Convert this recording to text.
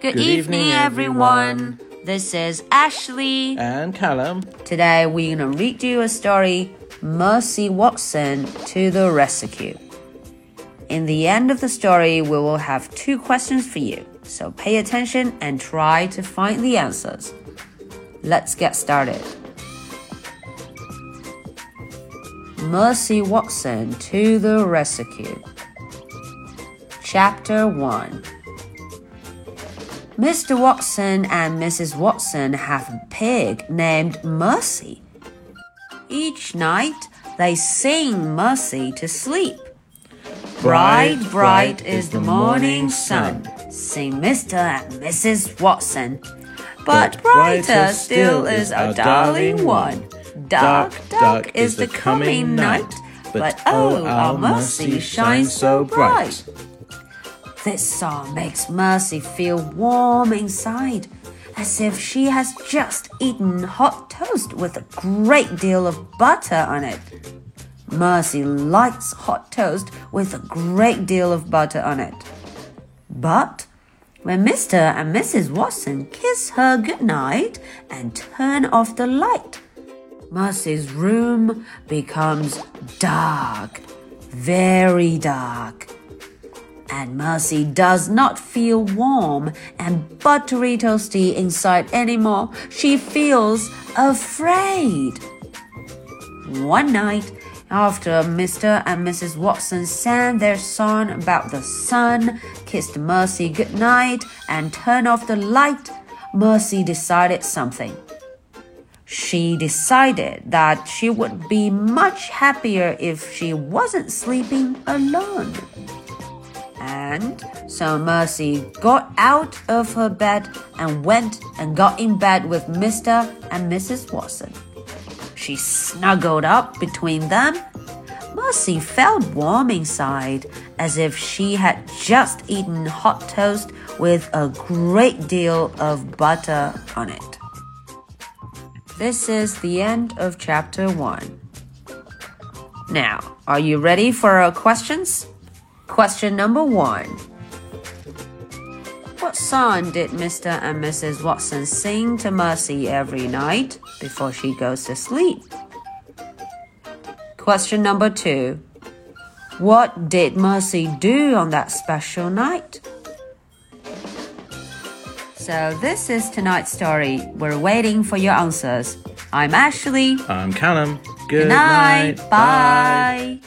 Good, Good evening, evening, everyone. This is Ashley. And Callum. Today we're gonna read you a story Mercy Watson to the Rescue. In the end of the story, we will have two questions for you, so pay attention and try to find the answers. Let's get started. Mercy Watson to the Rescue. Chapter 1 Mr. Watson and Mrs. Watson have a pig named Mercy. Each night they sing Mercy to sleep. Bright, bright is the morning sun, sing Mr. and Mrs. Watson. But brighter still is our darling one. Dark, dark is the coming night, but oh, oh our Mercy shines so bright. This song makes Mercy feel warm inside, as if she has just eaten hot toast with a great deal of butter on it. Mercy likes hot toast with a great deal of butter on it. But when Mr. and Mrs. Watson kiss her goodnight and turn off the light, Mercy's room becomes dark, very dark. And Mercy does not feel warm and buttery toasty inside anymore. She feels afraid. One night, after Mr. and Mrs. Watson sang their song about the sun, kissed Mercy goodnight, and turned off the light, Mercy decided something. She decided that she would be much happier if she wasn't sleeping alone. And so Mercy got out of her bed and went and got in bed with Mr. and Mrs. Watson. She snuggled up between them. Mercy felt warm inside, as if she had just eaten hot toast with a great deal of butter on it. This is the end of chapter 1. Now, are you ready for our questions? Question number 1. What song did Mr. and Mrs. Watson sing to Mercy every night before she goes to sleep? Question number 2. What did Mercy do on that special night? So, this is tonight's story. We're waiting for your answers. I'm Ashley. I'm Callum. Good night. Bye.